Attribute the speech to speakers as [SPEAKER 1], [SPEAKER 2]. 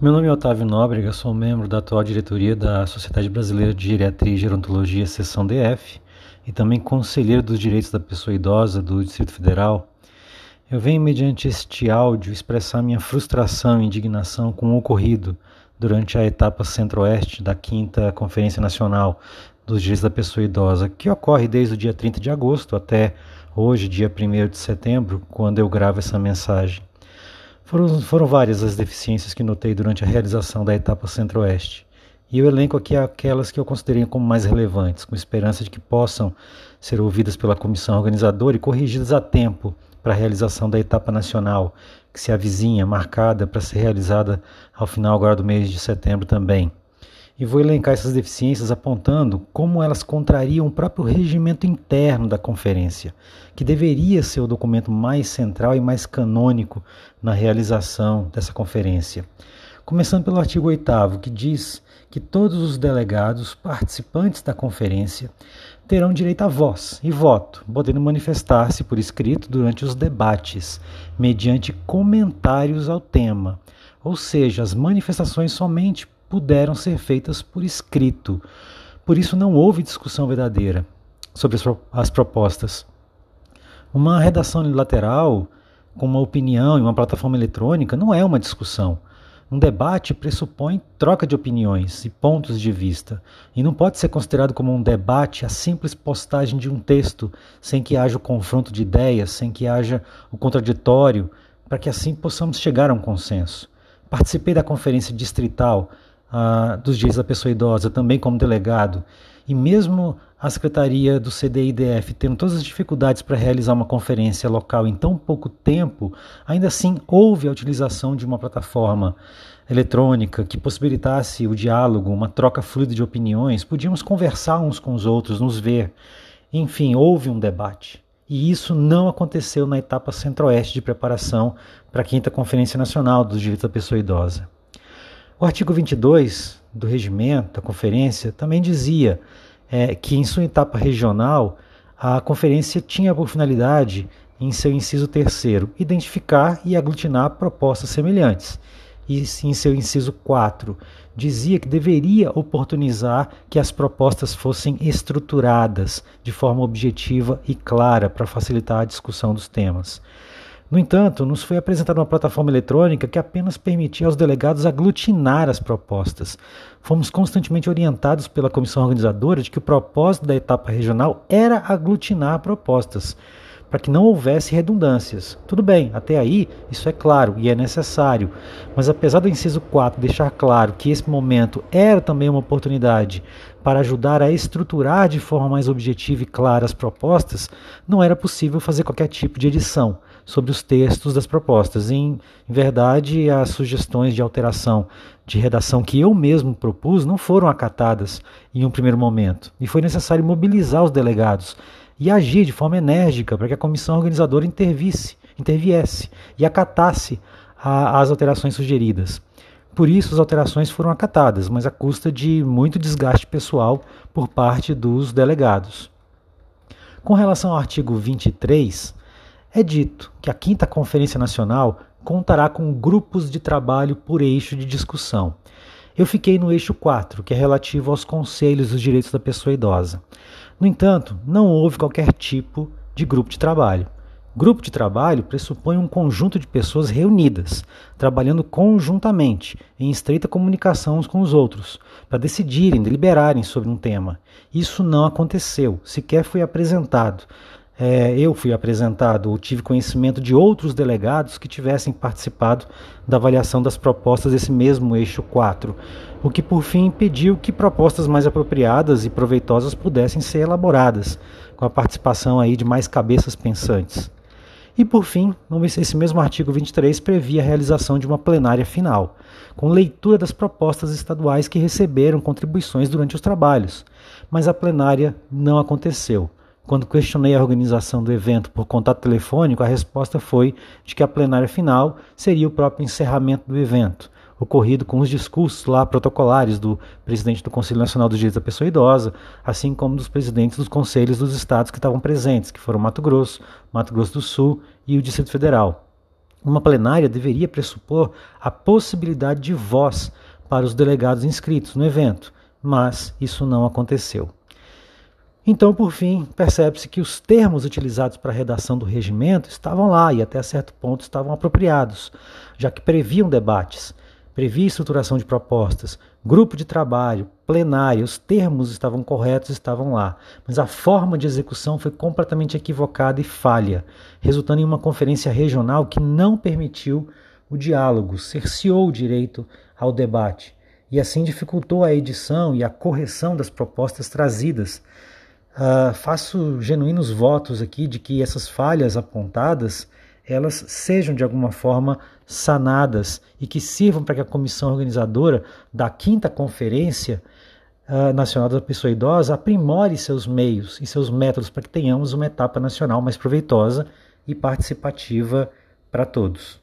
[SPEAKER 1] Meu nome é Otávio Nóbrega, sou membro da atual diretoria da Sociedade Brasileira de Geriatria e Gerontologia, seção DF, e também conselheiro dos direitos da pessoa idosa do Distrito Federal. Eu venho, mediante este áudio, expressar minha frustração e indignação com o ocorrido durante a etapa centro-oeste da 5 Conferência Nacional dos Direitos da Pessoa Idosa, que ocorre desde o dia 30 de agosto até hoje, dia 1 de setembro, quando eu gravo essa mensagem. Foram, foram várias as deficiências que notei durante a realização da etapa Centro-Oeste. E eu elenco aqui aquelas que eu considerei como mais relevantes, com esperança de que possam ser ouvidas pela comissão organizadora e corrigidas a tempo para a realização da etapa nacional, que se avizinha, marcada para ser realizada ao final agora do mês de setembro também e vou elencar essas deficiências apontando como elas contrariam o próprio regimento interno da conferência, que deveria ser o documento mais central e mais canônico na realização dessa conferência. Começando pelo artigo 8, que diz que todos os delegados participantes da conferência terão direito a voz e voto, podendo manifestar-se por escrito durante os debates, mediante comentários ao tema, ou seja, as manifestações somente puderam ser feitas por escrito. Por isso não houve discussão verdadeira sobre as propostas. Uma redação unilateral, com uma opinião em uma plataforma eletrônica, não é uma discussão. Um debate pressupõe troca de opiniões e pontos de vista, e não pode ser considerado como um debate a simples postagem de um texto, sem que haja o confronto de ideias, sem que haja o contraditório, para que assim possamos chegar a um consenso. Participei da conferência distrital ah, dos direitos da pessoa idosa, também como delegado, e mesmo a Secretaria do CDIDF tendo todas as dificuldades para realizar uma conferência local em tão pouco tempo, ainda assim houve a utilização de uma plataforma eletrônica que possibilitasse o diálogo, uma troca fluida de opiniões, podíamos conversar uns com os outros, nos ver. Enfim, houve um debate. E isso não aconteceu na etapa centro-oeste de preparação para a quinta Conferência Nacional dos Direitos da Pessoa Idosa. O artigo 22 do regimento da conferência também dizia é, que, em sua etapa regional, a conferência tinha por finalidade, em seu inciso terceiro, identificar e aglutinar propostas semelhantes. E em seu inciso 4, dizia que deveria oportunizar que as propostas fossem estruturadas de forma objetiva e clara para facilitar a discussão dos temas. No entanto, nos foi apresentada uma plataforma eletrônica que apenas permitia aos delegados aglutinar as propostas. Fomos constantemente orientados pela comissão organizadora de que o propósito da etapa regional era aglutinar propostas, para que não houvesse redundâncias. Tudo bem, até aí isso é claro e é necessário, mas apesar do inciso 4 deixar claro que esse momento era também uma oportunidade para ajudar a estruturar de forma mais objetiva e clara as propostas, não era possível fazer qualquer tipo de edição sobre os textos das propostas. Em, em verdade, as sugestões de alteração de redação que eu mesmo propus não foram acatadas em um primeiro momento, e foi necessário mobilizar os delegados e agir de forma enérgica para que a comissão organizadora intervisse, interviesse e acatasse a, as alterações sugeridas. Por isso, as alterações foram acatadas, mas à custa de muito desgaste pessoal por parte dos delegados. Com relação ao artigo 23, é dito que a quinta Conferência Nacional contará com grupos de trabalho por eixo de discussão. Eu fiquei no eixo 4, que é relativo aos conselhos dos direitos da pessoa idosa. No entanto, não houve qualquer tipo de grupo de trabalho. Grupo de trabalho pressupõe um conjunto de pessoas reunidas, trabalhando conjuntamente, em estreita comunicação uns com os outros, para decidirem, deliberarem sobre um tema. Isso não aconteceu, sequer foi apresentado é, eu fui apresentado ou tive conhecimento de outros delegados que tivessem participado da avaliação das propostas desse mesmo eixo 4, o que por fim impediu que propostas mais apropriadas e proveitosas pudessem ser elaboradas, com a participação aí de mais cabeças pensantes. E por fim, esse mesmo artigo 23 previa a realização de uma plenária final, com leitura das propostas estaduais que receberam contribuições durante os trabalhos, mas a plenária não aconteceu. Quando questionei a organização do evento por contato telefônico, a resposta foi de que a plenária final seria o próprio encerramento do evento, ocorrido com os discursos lá protocolares do presidente do Conselho Nacional dos Direitos da Pessoa Idosa, assim como dos presidentes dos conselhos dos estados que estavam presentes, que foram Mato Grosso, Mato Grosso do Sul e o Distrito Federal. Uma plenária deveria pressupor a possibilidade de voz para os delegados inscritos no evento, mas isso não aconteceu. Então, por fim, percebe-se que os termos utilizados para a redação do regimento estavam lá e até certo ponto estavam apropriados, já que previam debates, previa estruturação de propostas, grupo de trabalho, plenário, os termos estavam corretos, estavam lá, mas a forma de execução foi completamente equivocada e falha, resultando em uma conferência regional que não permitiu o diálogo, cerceou o direito ao debate e assim dificultou a edição e a correção das propostas trazidas. Uh, faço genuínos votos aqui de que essas falhas apontadas elas sejam de alguma forma sanadas e que sirvam para que a comissão organizadora da quinta conferência uh, nacional da pessoa idosa aprimore seus meios e seus métodos para que tenhamos uma etapa nacional mais proveitosa e participativa para todos.